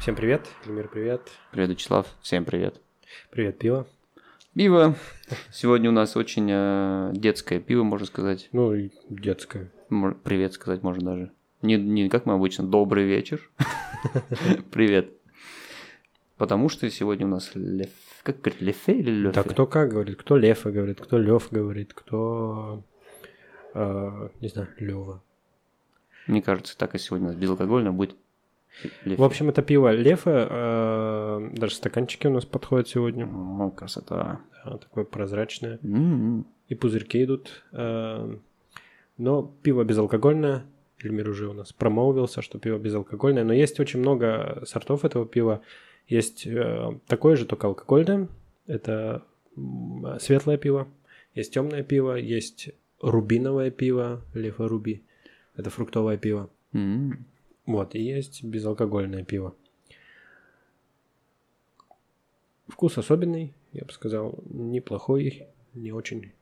Всем привет, Эльмир, привет. Привет, Вячеслав, всем привет. Привет, пиво. Пиво. Сегодня у нас очень э, детское пиво, можно сказать. Ну и детское. Привет сказать можно даже. Не, не как мы обычно, добрый вечер. Привет. Потому что сегодня у нас лев... Как говорит, лефе или лёфе? Да кто как говорит, кто Лефа говорит, кто Лев говорит, кто, э, не знаю, Лева. Мне кажется, так и сегодня у нас безалкогольно будет лефе. В общем, это пиво Лефа, э, даже стаканчики у нас подходят сегодня. О, красота. Да, такое прозрачное. М-м. И пузырьки идут. э, но пиво безалкогольное. Эльмир уже у нас промолвился, что пиво безалкогольное. Но есть очень много сортов этого пива. Есть э, такое же, только алкогольное. Это светлое пиво. Есть темное пиво. Есть рубиновое пиво. Лефа Руби. Это фруктовое пиво. М. Вот, и есть безалкогольное пиво. Вкус особенный, я бы сказал, неплохой, не очень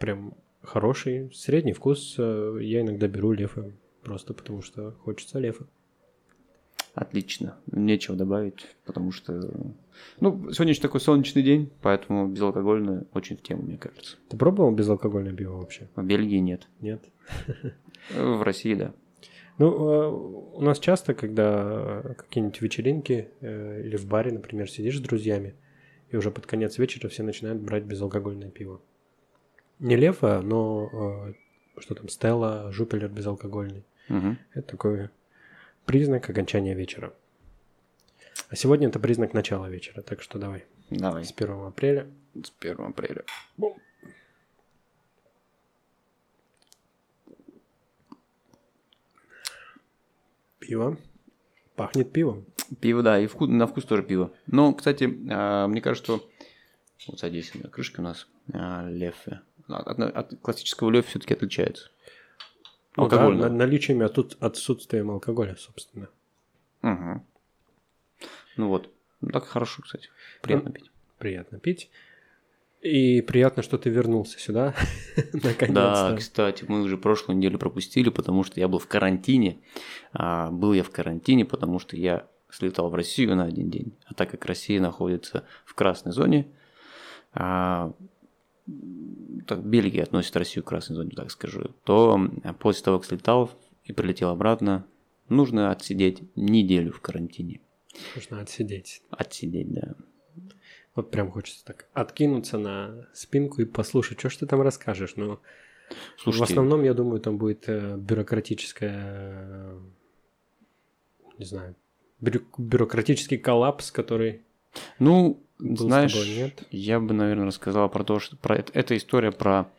прям хороший. Средний вкус э, я иногда беру лефа, просто потому что хочется лефа. Отлично. Нечего добавить, потому что... Ну, сегодня еще такой солнечный день, поэтому безалкогольное очень в тему, мне кажется. Ты пробовал безалкогольное пиво вообще? В Бельгии нет. Нет? В России, да. Ну, э, у нас часто, когда какие-нибудь вечеринки э, или в баре, например, сидишь с друзьями, и уже под конец вечера все начинают брать безалкогольное пиво. Не лефа, но э, что там, Стелла, Жупелер безалкогольный. Мгм. Это такой признак окончания вечера. А сегодня это признак начала вечера, так что давай. Давай. С 1 апреля. С 1 апреля. Пиво. Пахнет пивом. Пиво, да, и вку- на вкус тоже пиво. Но, кстати, а, мне кажется, что... Вот садись на крышке у нас. а, Лефе. От, от- от классического лефе все-таки отличается. Ну да, наличием и отсут- отсутствием алкоголя, собственно. Мгм. Ну вот. Ну, так хорошо, кстати. Приятно пить. Приятно пить. И приятно, что ты вернулся сюда. Да, Наконец-то. кстати, мы уже прошлую неделю пропустили, потому что я был в карантине. А, был я в карантине, потому что я слетал в Россию на один день. А так как Россия находится в красной зоне, а, так Бельгия относит Россию к красной зоне, так скажу, то а, после того, как слетал и прилетел обратно, нужно отсидеть неделю в карантине. Нужно отсидеть. Отсидеть, да. Вот прям хочется так откинуться на спинку и послушать, что ж ты там расскажешь. В Слушайте, основном, я думаю, там будет э, бюрократическая, не знаю, бюро- бюрократический коллапс, который Ну, знаешь, тобой, нет? я бы, наверное, рассказал про то, что про это, эта история про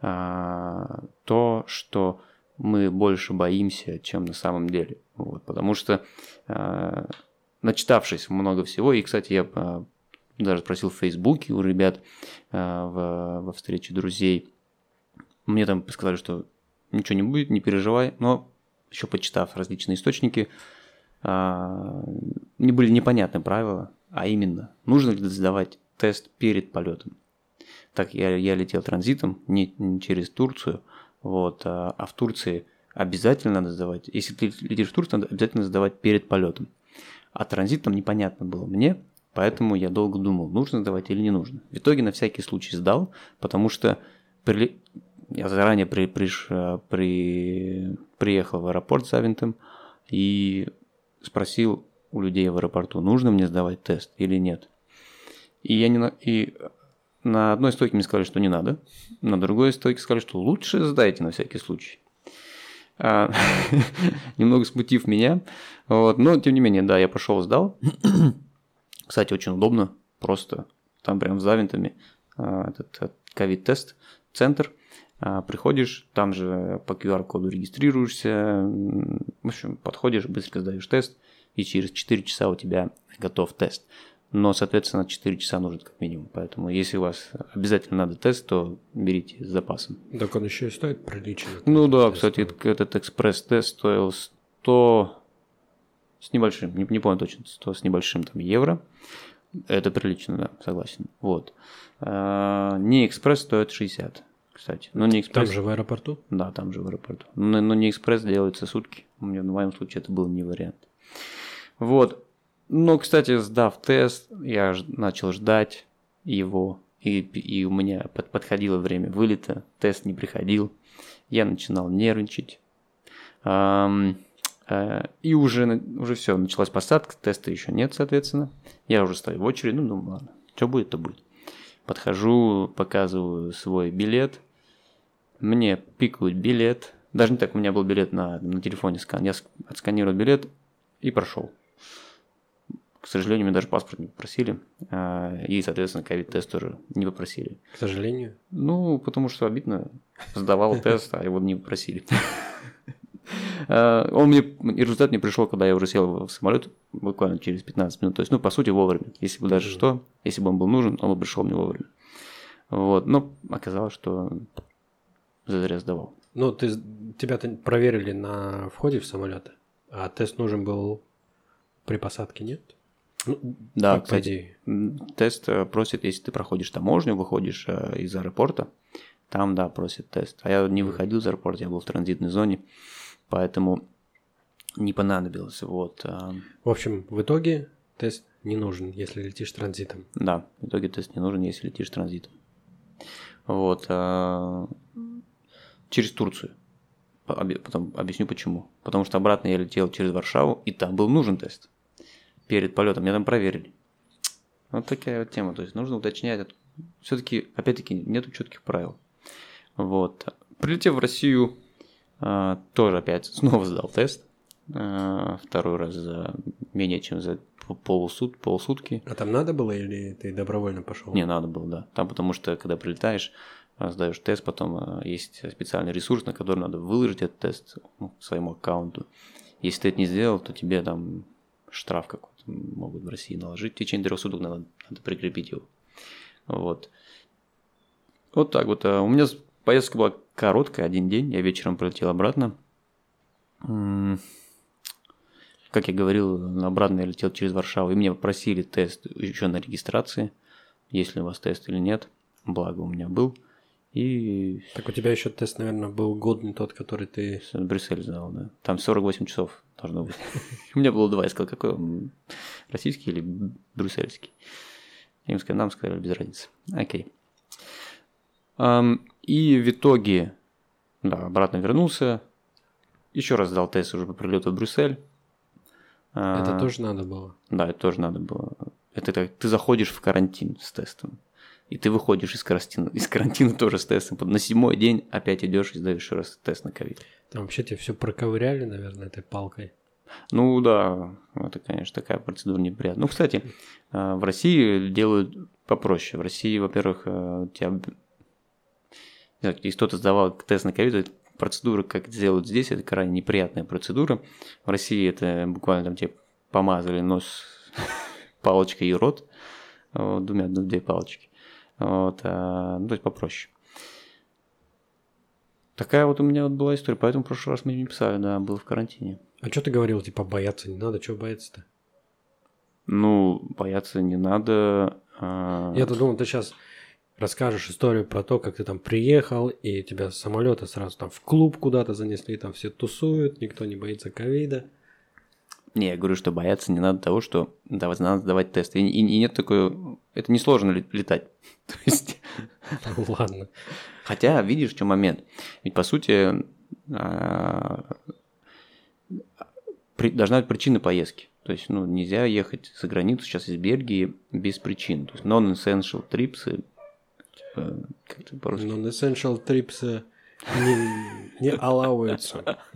а, то, что мы больше боимся, чем на самом деле. Вот, потому что, а, начитавшись много всего, и, кстати, я а, даже спросил в Фейсбуке у ребят а, в- во встрече друзей, мне там сказали, что ничего не будет, не переживай, но еще почитав различные источники, а, не были непонятны правила, а именно, нужно ли сдавать тест перед полетом. Так, я, я летел транзитом, не, не через Турцию, вот, а, а в Турции обязательно надо сдавать, если ты летишь в Турцию, надо обязательно сдавать перед полетом. А транзит там непонятно было мне, поэтому я долго думал, нужно сдавать или не нужно. В итоге на всякий случай сдал, потому что приле- я заранее при, приш- э, при- приехал в аэропорт с Завинтом и спросил у людей в аэропорту, нужно мне сдавать тест или нет. И я не на... и на одной стойке мне сказали, что не надо, на другой стойке сказали, что лучше сдайте на всякий случай. А, немного смутив меня, вот, но тем не менее, да, я пошел сдал. Кстати, очень удобно, просто там прям с Завинтами а, этот ковид-тест, центр, а, приходишь, там же по QR-коду регистрируешься, в общем, подходишь, быстро сдаешь тест, и через 4 часа у тебя готов тест. Но, соответственно, 4 часа нужно как минимум. Поэтому, если у вас обязательно надо тест, то берите с запасом. Так он еще и стоит прилично. Ну да, Тест кстати, стоит. этот экспресс-тест стоил 100 с небольшим, не, не помню точно, 100 с небольшим там евро. Это прилично, да, согласен. Вот. А, не экспресс стоит 60, кстати. Но не Там экспресс. же в аэропорту. Да, там же в аэропорту. Но, но не экспресс делается сутки. У меня в моем случае это был не вариант. Вот. Но, кстати, сдав тест, я начал ждать его, и, и у меня под- подходило время вылета, тест не приходил, я начинал нервничать. И уже, уже все, началась посадка, теста еще нет, соответственно. Я уже стою в очередь, ну, ну ладно, что будет, то будет. Подхожу, показываю свой билет, мне пикают билет. Даже не так, у меня был билет на, на телефоне скан. Я ск- отсканировал билет и прошел. К сожалению, мне даже паспорт не попросили. а, И, соответственно, ковид-тест тоже не попросили. К сожалению. Ну, потому что обидно. Сдавал тест, а его не попросили. А, Он мне, и результат мне пришел, когда я уже сел в самолет, буквально через 15 минут. То есть, ну, по сути, вовремя. Если бы даже Мгм. что, если бы он был нужен, он бы пришел мне вовремя. Вот. Но оказалось, что зазря сдавал. Ну, ты, тебя-то проверили на входе в самолет, а тест нужен был при посадке, нет? Ну, Да, по кстати, Тест э, просит, если ты проходишь таможню, выходишь э, из аэропорта, там, да, просит тест. А я не выходил из аэропорта, я был в транзитной зоне, поэтому не понадобилось. Вот, а, В общем, в итоге тест не нужен, если летишь транзитом. да, в итоге тест не нужен, если летишь транзитом. Вот, а, через Турцию. Потом объясню почему. Потому что обратно я летел через Варшаву, и там был нужен тест. Перед полетом меня там проверили. Вот такая вот тема. То есть нужно уточнять. Все-таки, опять-таки, нету четких правил. Вот. Прилетев в Россию, тоже опять снова сдал тест. А, Второй раз за менее чем за полусут, полсутки. А там надо было или ты добровольно пошел? Не, надо было, да. Там потому что, когда прилетаешь, а, сдаешь тест, потом а, есть специальный ресурс, на который надо выложить этот тест ну, к своему аккаунту. Если ты это не сделал, то тебе там штраф какой-то могут в России наложить. В течение трех суток надо, надо прикрепить его. Вот. Вот так вот. А У меня поездка была короткая, один день. Я вечером прилетел обратно. Как я говорил, обратно я летел через Варшаву, и меня попросили тест еще на регистрации, есть ли у вас тест или нет. Благо у меня был. И Так у тебя еще тест, наверное, был годный тот, который ты... Брюссель сдал, да. Там 48 часов должно быть. У меня было два, я сказал, какой он, российский или брюссельский. Им сказали, нам сказали, без разницы. Окей. И в итоге, да, обратно вернулся, еще раз сдал тест уже по прилету в Брюссель. Это А, тоже надо было. Да, это тоже надо было. Это так, ты заходишь в карантин с тестом. И ты выходишь из карантина, из карантина тоже с тестом. На седьмой день опять идешь и сдаешь еще раз тест на ковид. Там вообще тебе все проковыряли, наверное, этой палкой. Ну да, это, конечно, такая процедура неприятная. Ну, кстати, э, в России делают попроще. В России, во-первых, э, тебя... Если кто-то сдавал тест на ковид, процедура, как сделают здесь, это крайне неприятная процедура. В России это буквально там тебе помазали нос палочкой и рот, вот, двумя, ну, две палочки. Вот, а, ну, то есть попроще. Такая вот у меня вот была история, поэтому в прошлый раз мы не писали, да, был в карантине. А что ты говорил, типа, бояться не надо, чего бояться-то? Ну, бояться не надо. а, Я-то думал, ты сейчас расскажешь историю про то, как ты там приехал, и тебя с самолета сразу там в клуб куда-то занесли, там все тусуют, никто не боится ковида. Не, я говорю, что бояться не надо того, что давать, надо сдавать тест. И, и- и нет такой... Это несложно ле- летать. То есть... Ладно. Хотя, видишь, чем момент. Ведь, по сути, а, должна быть причина поездки. То есть, ну, нельзя ехать за границу сейчас из Бельгии без причин. То есть, non-essential trips, как это по-русски? Non-essential trips э, не, не allowаются.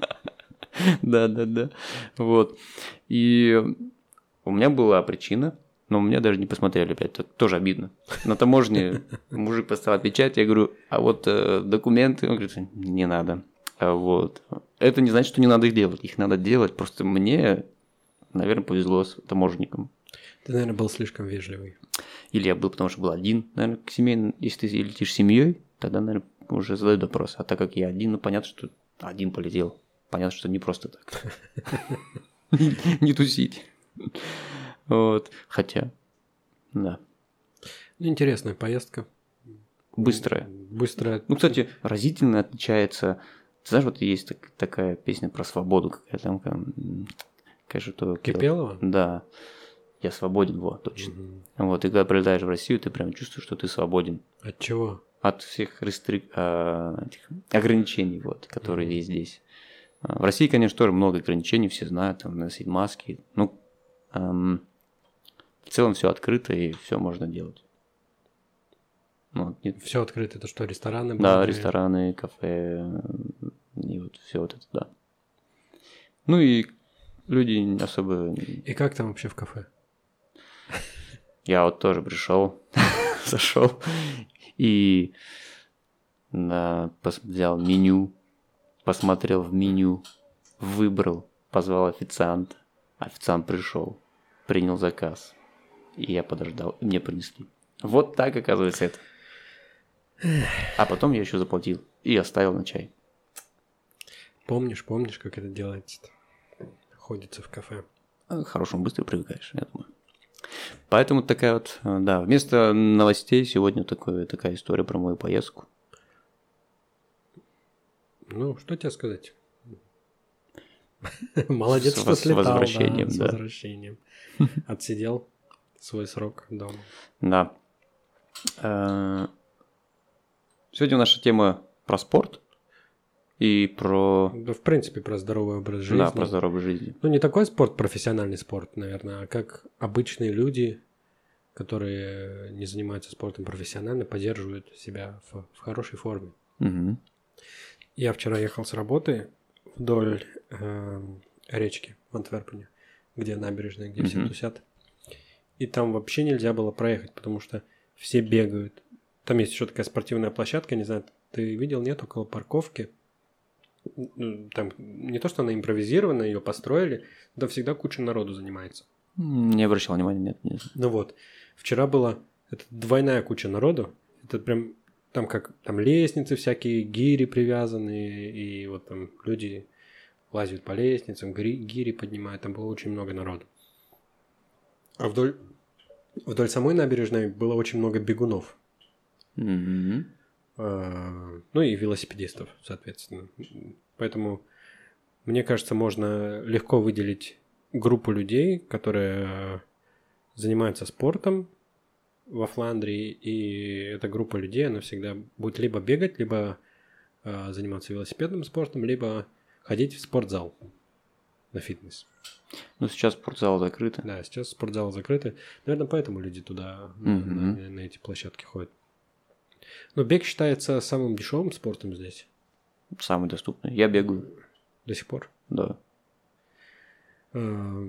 Да, да, да. Вот. И у меня была причина, но меня даже не посмотрели опять. Это тоже обидно. На таможне мужик поставил печать, я говорю, а вот э, документы, он говорит, не надо. А вот. Это не значит, что не надо их делать. Их надо делать. Просто мне, наверное, повезло с таможенником. Ты, наверное, был слишком вежливый. Или я был, потому что был один, наверное, к семейным. Если ты летишь с семьей, тогда, наверное, уже задают вопрос. А так как я один, ну понятно, что один полетел. Понятно, что не просто так. Не тусить. Вот. Хотя, да. Ну, интересная поездка. Быстрая. Быстрая. Ну, кстати, разительно отличается. Ты знаешь, вот есть так- такая песня про свободу, какая там, же то... Кипелова? Да. Я свободен, вот, точно. Мгм. Вот, и когда прилетаешь в Россию, ты прям чувствуешь, что ты свободен От чего? от всех рестрик... а, этих ограничений, вот, которые Мгм. есть здесь. А, В России, конечно, тоже много ограничений, все знают, там, носить маски. Ну, ам, в целом все открыто и все можно делать. Ну, нет- Все открыто. Это что, рестораны? да, бары? рестораны, кафе, и вот все вот это, да. Ну и люди особо... И как там вообще в кафе? Я вот тоже пришел, зашел и да, взял меню, посмотрел в меню, выбрал, позвал официанта. Официант пришел, принял заказ. И я подождал, и мне принесли. Вот так, оказывается, это. А потом я еще заплатил и оставил на чай. Помнишь, помнишь, как это делается? Ходится в кафе. К хорошему быстро привыкаешь, я думаю. Поэтому такая вот, э, да, вместо новостей сегодня такое, такая история про мою поездку. Ну, что тебе сказать? Молодец, С что слетал. да, возвращением, С да. возвращением. Отсидел свой срок дома. Да. Э, Сегодня наша тема про спорт и про, Да, в принципе, про здоровый образ жизни. да, про здоровую жизнь. Ну, не такой спорт, профессиональный спорт, наверное, а как обычные люди, которые не занимаются спортом профессионально, поддерживают себя в, в хорошей форме. Мгм. Я вчера ехал с работы вдоль эм, речки в Антверпене, где набережная, где все Мгм. тусят. И там вообще нельзя было проехать, потому что все бегают. Там есть еще такая спортивная площадка, не знаю, ты видел, нет, около парковки. Там не то, что она импровизирована, ее построили, да всегда куча народу занимается. Не обращал внимания, нет, нет. Ну вот, вчера была это двойная куча народу. Это прям там как там лестницы всякие, гири привязанные, и вот там люди лазят по лестницам, гири, гири поднимают, там было очень много народу. А вдоль, вдоль самой набережной было очень много бегунов. Мгм. А, Ну и велосипедистов, соответственно. Поэтому, мне кажется, можно легко выделить группу людей, которые э, занимаются спортом во Фландрии, и эта группа людей, она всегда будет либо бегать, либо э, заниматься велосипедным спортом, либо ходить в спортзал на фитнес. Ну, сейчас спортзал закрыт. Да, сейчас спортзалы закрыты. Наверное, поэтому люди туда, на, Мгм. на- на эти площадки ходят. Но бег считается самым дешевым спортом здесь Самый доступный. Я бегаю, до сих пор. да. Э,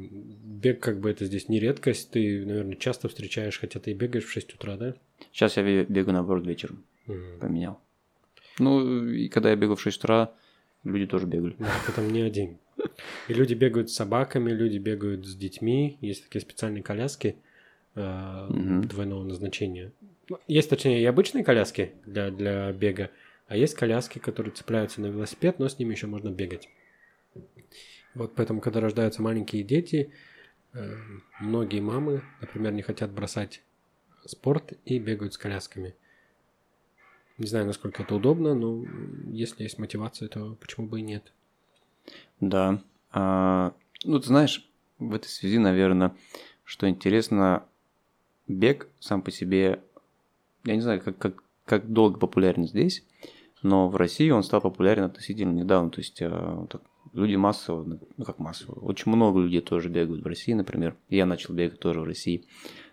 Бег, как бы это здесь не редкость. Ты, наверное, часто встречаешь, хотя ты и бегаешь в 6 утра, да? Сейчас я бе- бегаю, наоборот, вечером. Мгм. Поменял. Ну, и когда я бегал в 6 утра, люди тоже бегали. Да, ты там не один. И люди бегают с собаками, люди бегают с детьми. Есть такие специальные коляски э, Мгм. двойного назначения. Ну, Есть, точнее, и обычные коляски для, для бега, а есть коляски, которые цепляются на велосипед, но с ними еще можно бегать. Вот поэтому, когда рождаются маленькие дети, э, многие мамы, например, не хотят бросать спорт и бегают с колясками. Не знаю, насколько это удобно, но если есть мотивация, то почему бы и нет. Да. А, ну, ты знаешь, в этой связи, наверное, что интересно, бег сам по себе, я не знаю, как, как, как долго популярен здесь, но в России он стал популярен относительно недавно. То есть вот так люди массово, ну как массово, очень много людей тоже бегают в России, например. Я начал бегать тоже в России.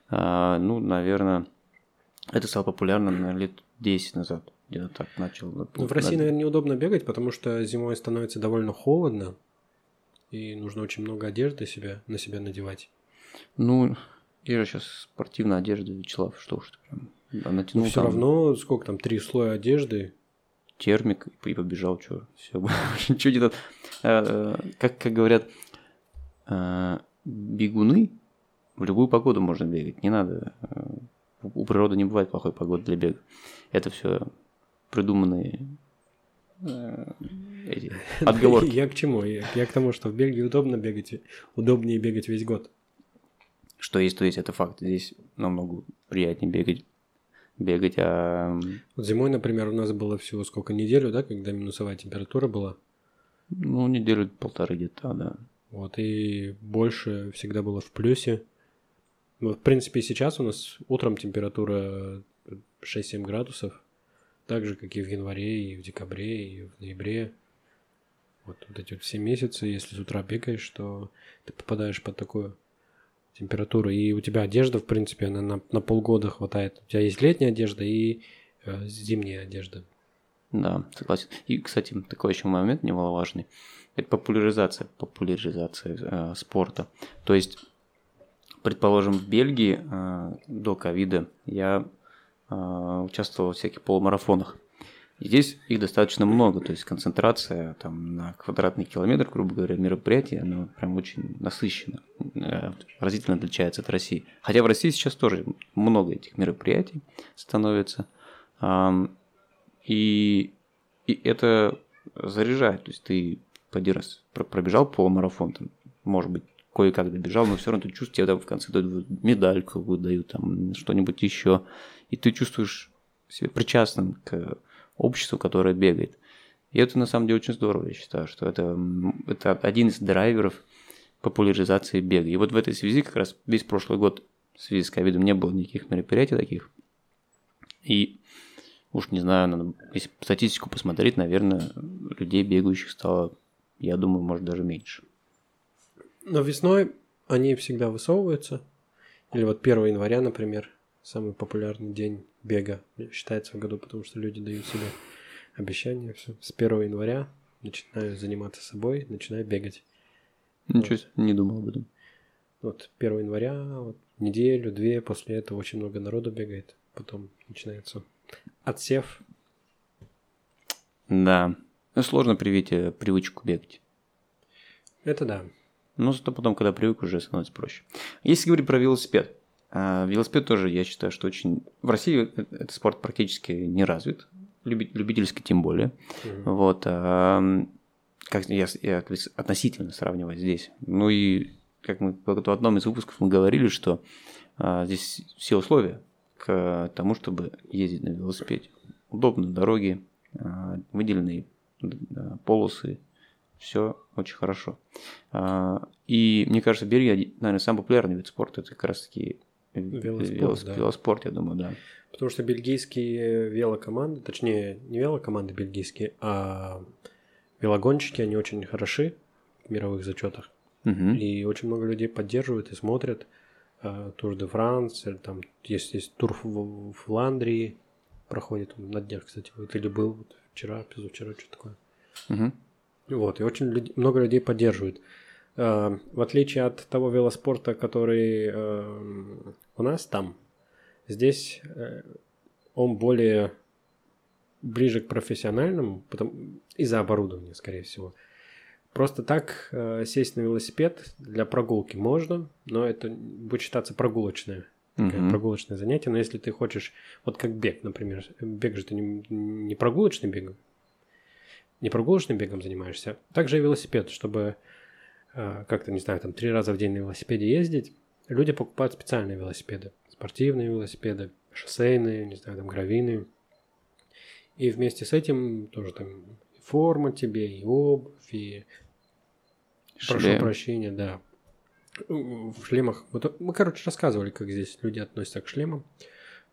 А, ну, наверное, это стало популярно, наверное, лет 10 назад. Где-то так начал. Ну, в России, наверное, неудобно бегать, потому что зимой становится довольно холодно, и нужно очень много одежды себя, на себя надевать. Ну, я же сейчас спортивная одежда, Вячеслав, что уж ты прям да, Но натянул все там равно, сколько там, три слоя одежды. термик и побежал, что, все, ничего не надо. Э, Как, как говорят, э, бегуны в любую погоду можно бегать, не надо. э, У природы не бывает плохой погоды для бега. Это все придуманные э, эти отговорки. Я к чему? Я, я к тому, что в Бельгии удобно бегать, удобнее бегать весь год. Что есть, то есть, это факт. Здесь намного приятнее бегать, бегать, а Вот зимой, например, у нас было всего сколько, неделю, да, когда минусовая температура была. ну, неделю полторы где-то, да. Вот, и больше всегда было в плюсе. Ну, в принципе, сейчас у нас утром температура 6-7 градусов, так же, как и в январе, и в декабре, и в ноябре. Вот, вот эти вот все месяцы, если с утра бегаешь, то ты попадаешь под такую температуру. И у тебя одежда, в принципе, она на, на полгода хватает. У тебя есть летняя одежда и э, зимняя одежда. Да, согласен. И, кстати, такой еще момент немаловажный. Это популяризация, популяризация э, спорта. То есть, предположим, в Бельгии э, до ковида я э, участвовал в всяких полумарафонах. И здесь их достаточно много, то есть концентрация там, на квадратный километр, грубо говоря, мероприятий, оно прям очень насыщенно, э, разительно отличается от России. Хотя в России сейчас тоже много этих мероприятий становится. И, и это заряжает. То есть ты поди раз пробежал полумарафон, там, может быть, кое-как добежал, но все равно ты чувствуешь, тебе там в конце дают медальку, выдают там что-нибудь еще, и ты чувствуешь себя причастным к обществу, которое бегает. И это на самом деле очень здорово, я считаю, что это, это один из драйверов популяризации бега. И вот в этой связи как раз весь прошлый год в связи с ковидом не было никаких мероприятий таких. И уж не знаю, надо, если статистику посмотреть, наверное, людей бегающих стало, я думаю, может даже меньше. Но весной они всегда высовываются. Или вот 1 января, например, самый популярный день бега считается в году, потому что люди дают себе обещания. Все. С 1 января начинаю заниматься собой, начинаю бегать. Ничего вот. не думал об этом. Вот 1 января, вот, неделю, две, после этого очень много народу бегает. Потом начинается отсев. Да. Ну, сложно привить э, привычку бегать. Это да. Но зато потом, когда привык, уже становится проще. Если говорить про велосипед. А велосипед тоже, я считаю, что очень... В России э, этот спорт практически не развит. Любительский тем более. Mm-hmm. Вот. А, как я, я относительно сравниваю здесь. Ну и как мы в одном из выпусков мы говорили, что а, здесь все условия к тому, чтобы ездить на велосипеде. Удобно дороги, а, выделенные полосы, все очень хорошо. А, и мне кажется, Бельгия, наверное, самый популярный вид спорта, это как раз таки велоспорт, велос, да. велоспорт, я думаю, да. Потому что бельгийские велокоманды, точнее, не велокоманды бельгийские, а велогонщики, они очень хороши в мировых зачетах. Угу. И очень много людей поддерживают и смотрят. Тур де Франс, там есть, есть тур в, Фландрии, проходит он на днях, кстати, вот, или был вот, вчера, позавчера, что такое. Угу. Вот, и очень люди, много людей поддерживают. Э, в отличие от того велоспорта, который э, у нас там, здесь э, он более ближе к профессиональному, потому, из-за оборудования, скорее всего. Просто так э, сесть на велосипед для прогулки можно, но это будет считаться прогулочное, mm-hmm. прогулочное занятие. Но если ты хочешь, вот как бег, например, бег же ты не, не прогулочный бег, не прогулочным бегом занимаешься, также и велосипед, чтобы как-то, не знаю, там три раза в день на велосипеде ездить, люди покупают специальные велосипеды, спортивные велосипеды, шоссейные, не знаю, там гравийные. И вместе с этим тоже там форма тебе, и обувь, и... Шлем. Прошу прощения, да. В шлемах... Вот мы, короче, рассказывали, как здесь люди относятся к шлемам.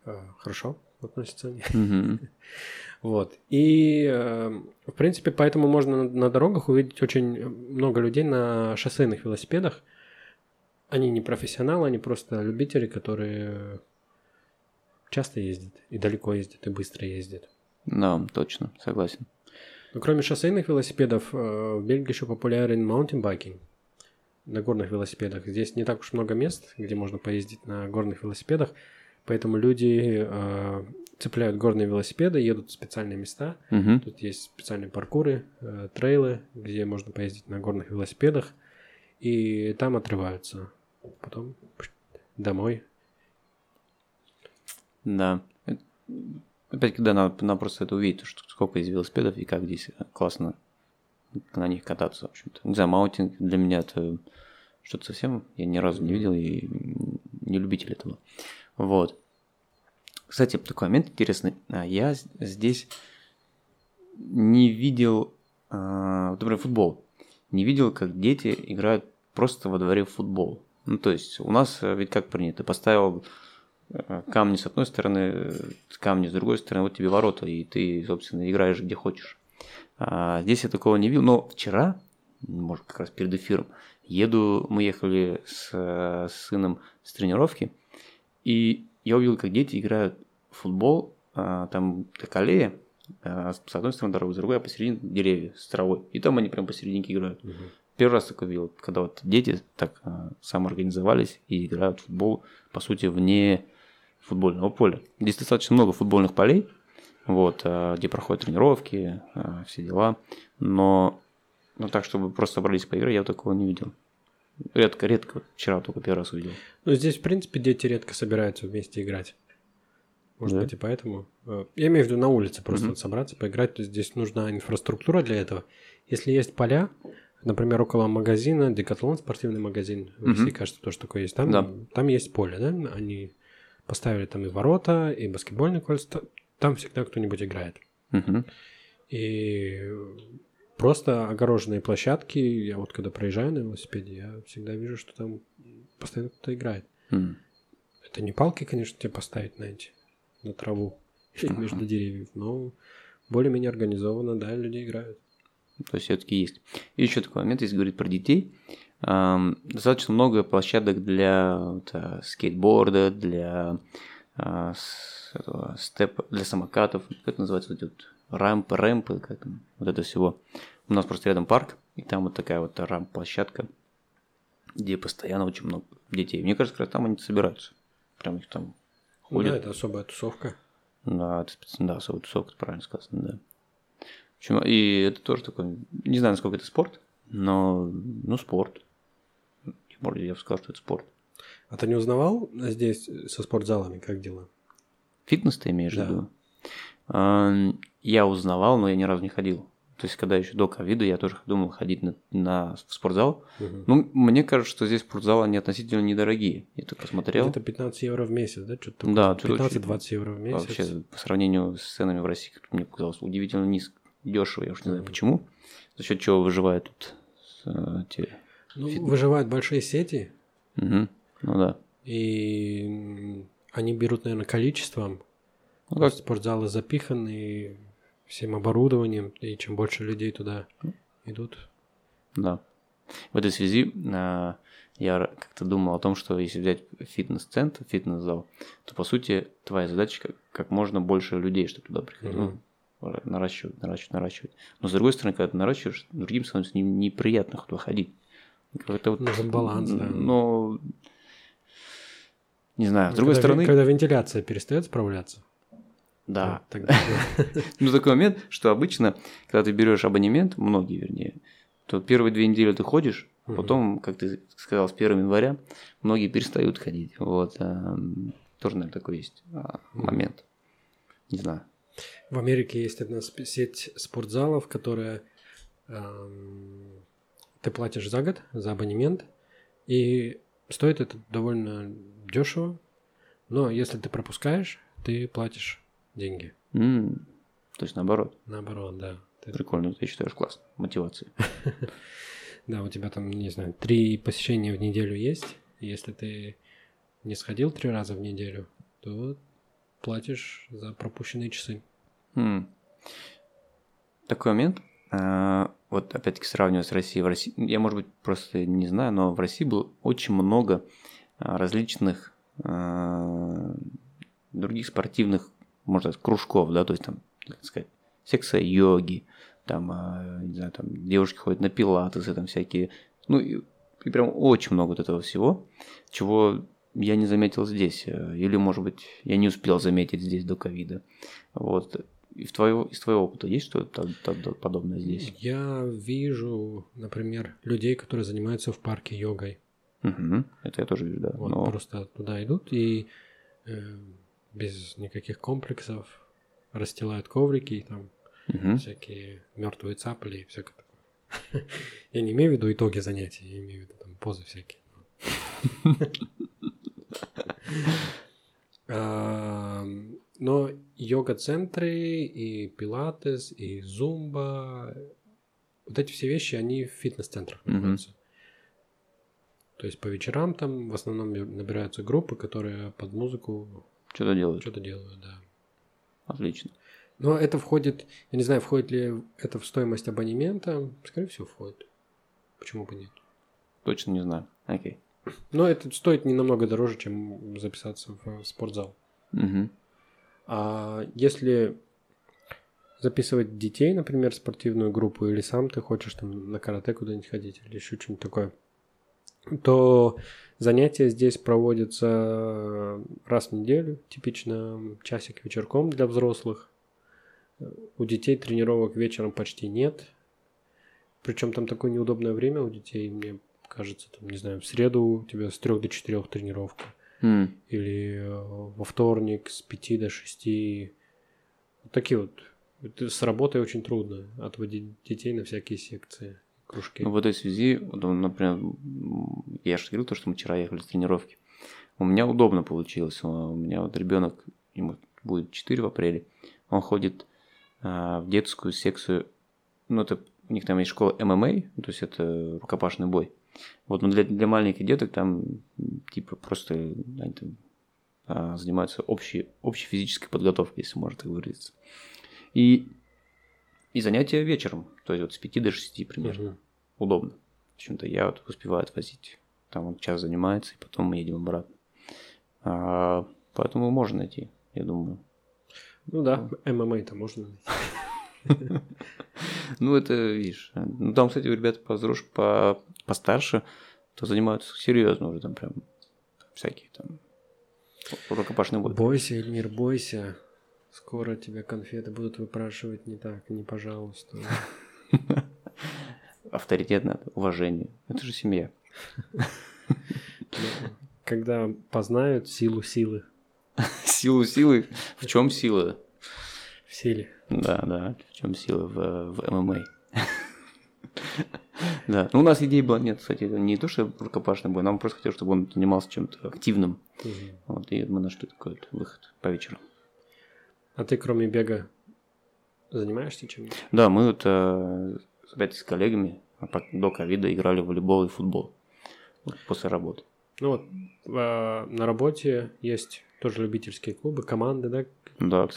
А, хорошо относятся они. Mm-hmm. вот. И, э, в принципе, поэтому можно на, на дорогах увидеть очень много людей на шоссейных велосипедах. Они не профессионалы, они просто любители, которые часто ездят, и далеко ездят, и быстро ездят. Да, точно, согласен. Но кроме шоссейных велосипедов, э, в Бельгии еще популярен mountain biking на горных велосипедах. Здесь не так уж много мест, где можно поездить на горных велосипедах, поэтому люди э, цепляют горные велосипеды, едут в специальные места. Угу. Тут есть специальные паркуры, э, трейлы, где можно поездить на горных велосипедах, и там отрываются. Потом домой. Да. Опять, когда надо, надо просто это увидеть, что сколько из велосипедов и как здесь классно на них кататься, в общем-то. Не знаю, mountain для меня это что-то совсем я ни разу не видел и не любитель этого. Вот. Кстати, такой момент интересный. А, я здесь не видел, а, например, футбол. Не видел, как дети играют просто во дворе в футбол. Ну, то есть у нас э, ведь как принято, поставил э, камни с одной стороны, э, камни с другой стороны, вот тебе ворота, и ты, собственно, играешь где хочешь. А здесь я такого не видел, но вчера, может, как раз перед эфиром, еду, мы ехали с, с сыном с тренировки, и я увидел, как дети играют в футбол, а, там как аллея, а, с одной стороны дорога, с другой, а посередине деревья с травой. И там они прям посерединке играют. Угу. Первый раз такое видел, когда вот дети так а, самоорганизовались и играют в футбол, по сути, вне футбольного поля. Здесь достаточно много футбольных полей, вот, а, где проходят тренировки, а, все дела. Но ну, так, чтобы просто собрались поиграть, я такого не видел. Редко, редко. Вчера только первый раз увидел. Ну, здесь, в принципе, дети редко собираются вместе играть. Может да. быть, и поэтому. Э, я имею в виду на улице просто mm-hmm. вот собраться, поиграть. То есть здесь нужна инфраструктура для этого. Если есть поля, Например, около магазина, Декатлон, спортивный магазин, в России, кажется, тоже такое есть. Там, да. там есть поле, да? Они поставили там и ворота, и баскетбольный кольца. Там всегда кто-нибудь играет. Угу. И просто огороженные площадки. Я вот когда проезжаю на велосипеде, я всегда вижу, что там постоянно кто-то играет. Mm. Это не палки, конечно, тебе поставить на эти, на траву uh-huh. между деревьев, но более-менее организованно, да, люди играют. То есть все-таки есть. И еще такой момент, если говорить про детей, достаточно много площадок для вот, а, скейтборда, для а, этого, степа, для самокатов, как это называется, вот вот рампы, рэмпы, как там, вот это всего. У нас просто рядом парк, и там вот такая вот рамп-площадка, где постоянно очень много детей. Мне кажется, как раз там они собираются. Прям их там ходят. Да, это особая тусовка. Да, это да, особая тусовка, правильно сказано, да. Почему? И это тоже такой, не знаю, насколько это спорт, но, ну, спорт. Я бы сказал, что это спорт. А ты не узнавал здесь со спортзалами, как дела? Фитнес ты имеешь да. в виду? Я узнавал, но я ни разу не ходил. То есть, когда еще до ковида, я тоже думал ходить на, на в спортзал. Угу. Ну, мне кажется, что здесь спортзалы, они относительно недорогие. Я так посмотрел. Это 15 евро в месяц, да? Что-то да, 15-20 евро в месяц. Вообще, по сравнению с ценами в России, как мне показалось, удивительно низко дешево, я уж не знаю почему. За счет чего выживают тут э, те... Ну, фитнес. выживают большие сети. Угу. Ну да. И они берут, наверное, количеством. Ну, как... Спортзалы запиханы всем оборудованием, и чем больше людей туда идут. Да. В этой связи э, я как-то думал о том, что если взять фитнес-центр, фитнес-зал, то по сути твоя задача как, как можно больше людей, чтобы туда приходило. Mm-hmm наращивать, наращивать, наращивать. Но с другой стороны, когда ты наращиваешь, другим становится неприятно туда ходить. Это вот, Нужен баланс, да. Но не знаю, с другой когда, стороны... Когда вентиляция перестает справляться. Да. Тогда... ну, такой момент, что обычно, когда ты берешь абонемент, многие вернее, то первые две недели ты ходишь, потом, как ты сказал, с 1 января многие перестают ходить. Вот. Эм, тоже, наверное, такой есть а, момент. Не знаю. В Америке есть одна сеть спортзалов, которая эм, ты платишь за год, за абонемент, и стоит это довольно дешево, но если ты пропускаешь, ты платишь деньги. Mm, то есть наоборот. Наоборот, да. Ты... Прикольно, ты считаешь классно. Мотивация. Да, у тебя там, не знаю, три посещения в неделю есть. Если ты не сходил три раза в неделю, то платишь за пропущенные часы. Такой момент. А, вот опять-таки сравнивая с Россией. В России, я, может быть, просто не знаю, но в России было очень много а, различных а, других спортивных, можно сказать, кружков, да, то есть там, как сказать, секса йоги, там, не знаю, там девушки ходят на пилатесы, там всякие, ну, и, и прям очень много вот этого всего, чего я не заметил здесь, э, или, может быть, я не успел заметить здесь до ковида. Вот. Из твоего, из твоего опыта есть что-то подобное здесь? Я вижу, например, людей, которые занимаются в парке йогой. Угу, это я тоже вижу, да. Вот Но... просто туда идут и э, без никаких комплексов расстилают коврики, там угу. всякие мертвые цапли и всякое такое. Я не имею в виду итоги занятий, я имею в виду там позы всякие. Но йога-центры и пилатес, и зумба, вот эти все вещи, они в фитнес-центрах находятся. То есть по вечерам там в основном набираются группы, которые под музыку Что-то делают. что-то делают, да. Отлично. Но это входит, я не знаю, входит ли это в стоимость абонемента. Скорее всего, входит. Почему бы нет? Точно не знаю. Окей. Но это стоит не намного дороже, чем записаться в спортзал. Мгм. А если записывать детей, например, в спортивную группу, или сам ты хочешь там на карате куда-нибудь ходить, или еще что-нибудь такое, то занятия здесь проводятся раз в неделю, типично часик вечерком для взрослых. У детей тренировок вечером почти нет. Причем там такое неудобное время у детей, мне кажется, там, не знаю, в среду у тебя с 3 до 4 тренировка. М. Или э, во вторник с 5 до 6. Вот такие вот. Это с работой очень трудно отводить детей на всякие секции, кружки. Ну, в этой связи, ну, например, я же говорил, то, что мы вчера ехали с тренировки. У меня удобно получилось. У меня вот ребенок, ему будет 4 в апреле, он ходит а, в детскую секцию, ну, это у них там есть школа ММА, то есть это рукопашный бой. Вот, но для, для маленьких деток там типа просто они там, а, занимаются общей, общей физической подготовкой, если можно так выразиться. И, и занятия вечером, то есть вот с 5 до 6 примерно Мгм. удобно. Почему-то я вот успеваю отвозить. Там он час занимается, и потом мы едем обратно. А, поэтому можно найти, я думаю. Ну да, ММА-то можно найти. Ну, это, видишь, ну, там, кстати, ребята позрош, по, постарше, то занимаются серьезно уже, там прям всякие там рукопашный бой. Бойся, Эльмир, бойся. Скоро тебя конфеты будут выпрашивать не так, не пожалуйста. Авторитет надо, уважение. Это же семья. Когда познают силу силы Силу силы. В чем сила? в силе. Да, да, в чем сила в, в ММА. Да, ну у нас идея была, нет, кстати, не то, что рукопашный бой, нам просто хотелось, чтобы он занимался чем-то активным. Вот, и мы нашли такой выход по вечерам. А ты кроме бега занимаешься чем-нибудь? Да, мы вот э, опять с коллегами по- до ковида играли в волейбол и футбол. После работы. Ну вот, а, на работе есть тоже любительские клубы, команды, да, Да.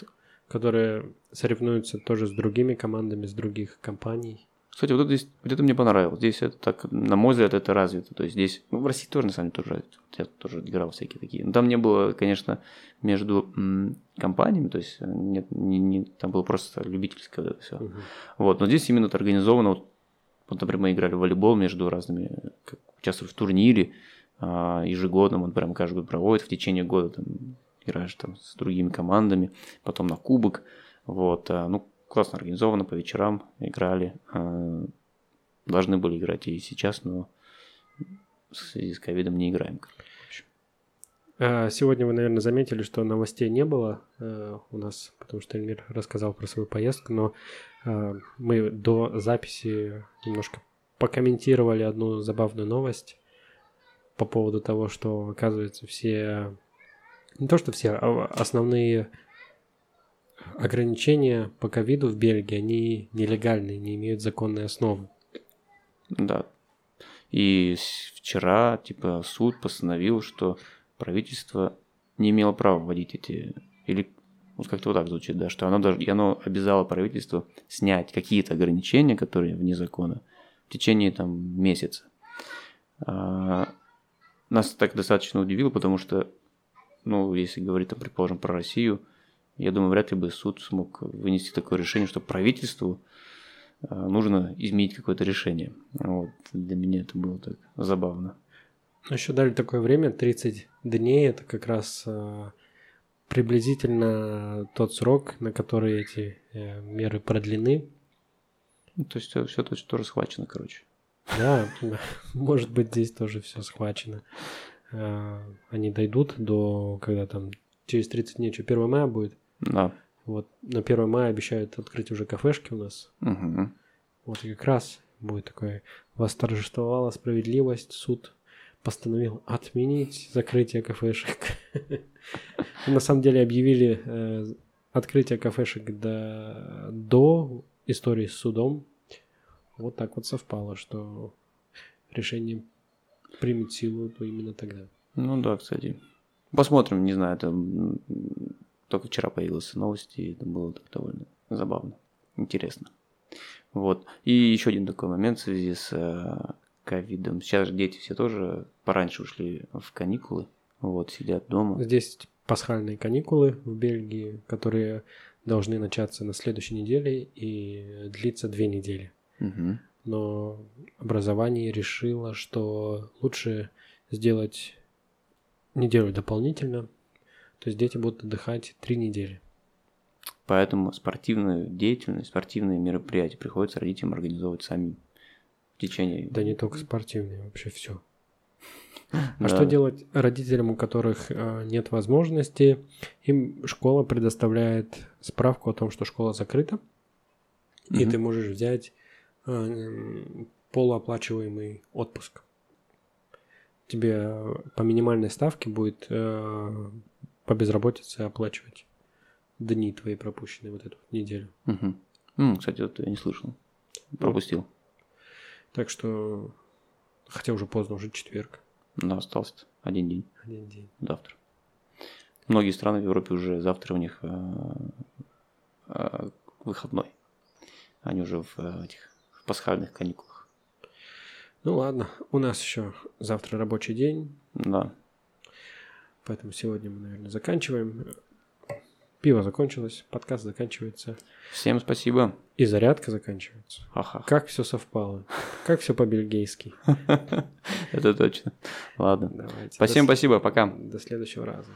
которые соревнуются тоже с другими командами, с других компаний. Кстати, вот это, здесь, вот это мне понравилось. Здесь это так, на мой взгляд, это развито. То есть здесь, ну, в России тоже, на самом деле, тоже развито. Я тоже играл всякие такие. Но там не было, конечно, между м, компаниями, то есть э, нет, не, не- там было просто любительское вот это все. Мгм. Вот, но здесь именно это организовано. Вот, вот, например, мы играли в волейбол между разными, как, участвовали в турнире а, ежегодно, он прям каждый год проводит в течение года, там, играешь там с другими командами, потом на кубок, вот, а, ну, классно организовано, по вечерам играли, а, должны были играть и сейчас, но в связи с ковидом не играем. А, Сегодня вы, наверное, заметили, что новостей не было э, у нас, потому что Эльмир рассказал про свою поездку, но мы до записи немножко покомментировали одну забавную новость по поводу того, что, оказывается, все... Не то, что все, а основные ограничения по ковиду в Бельгии, они нелегальные, не имеют законной основы. Да. И вчера, типа, суд постановил, что правительство не имело права вводить эти... Или вот как-то вот так звучит, да, что оно, даже, оно обязало правительство снять какие-то ограничения, которые вне закона, в течение там месяца. А, нас так достаточно удивило, потому что, ну, если говорить, там, предположим, про Россию, я думаю, вряд ли бы суд смог вынести такое решение, что правительству а, нужно изменить какое-то решение. Вот. Для меня это было так забавно. Еще дали такое время, 30 дней, это как раз э, приблизительно тот срок, на который эти э, меры продлены. Ну, то есть все то, что расхвачено, короче. Да, может быть, здесь тоже все схвачено. Э, Они дойдут до, когда там через 30 дней, что 1 мая будет. Да. Вот на 1 мая обещают открыть уже кафешки у нас. Мгм. Вот и как раз будет такое восторжествовала справедливость, суд постановил отменить закрытие кафешек. На самом деле объявили э, открытие кафешек до, до истории с судом. Вот так вот совпало, что решение примет силу, именно тогда. Ну да, кстати. Посмотрим, не знаю, это только вчера появилась новость, и это было так довольно забавно, интересно. Вот. И еще один такой момент в связи с э, ковидом. Сейчас же дети все тоже пораньше ушли в каникулы, вот, сидят дома. Здесь пасхальные каникулы в Бельгии, которые должны начаться на следующей неделе и длиться две недели. Мгм. Но образование решило, что лучше сделать неделю дополнительно, то есть дети будут отдыхать три недели. Поэтому спортивную деятельность, спортивные мероприятия приходится родителям организовывать самим в течение... Да не только спортивные, вообще все. А Да. что делать родителям, у которых э, нет возможности? Им школа предоставляет справку о том, что школа закрыта, и Мгм. ты можешь взять э, полуоплачиваемый отпуск. Тебе по минимальной ставке будет э, по безработице оплачивать дни твои пропущенные вот эту неделю. Мгм. М, кстати, вот я не слышал. Пропустил. Так что, хотя уже поздно, уже четверг, Да, остался один день один день. завтра. Многие страны в Европе уже завтра у них э, э, выходной. Они уже в э, этих в пасхальных каникулах. Ну ладно, у нас еще завтра рабочий день, Да. Поэтому сегодня мы, наверное, заканчиваем. Пиво закончилось, подкаст заканчивается, Всем спасибо. и зарядка заканчивается. Ха-ха. Как все совпало, как все по-бельгийски. Это точно. Ладно. Давайте. Всем До с- спасибо, пока. До следующего раза.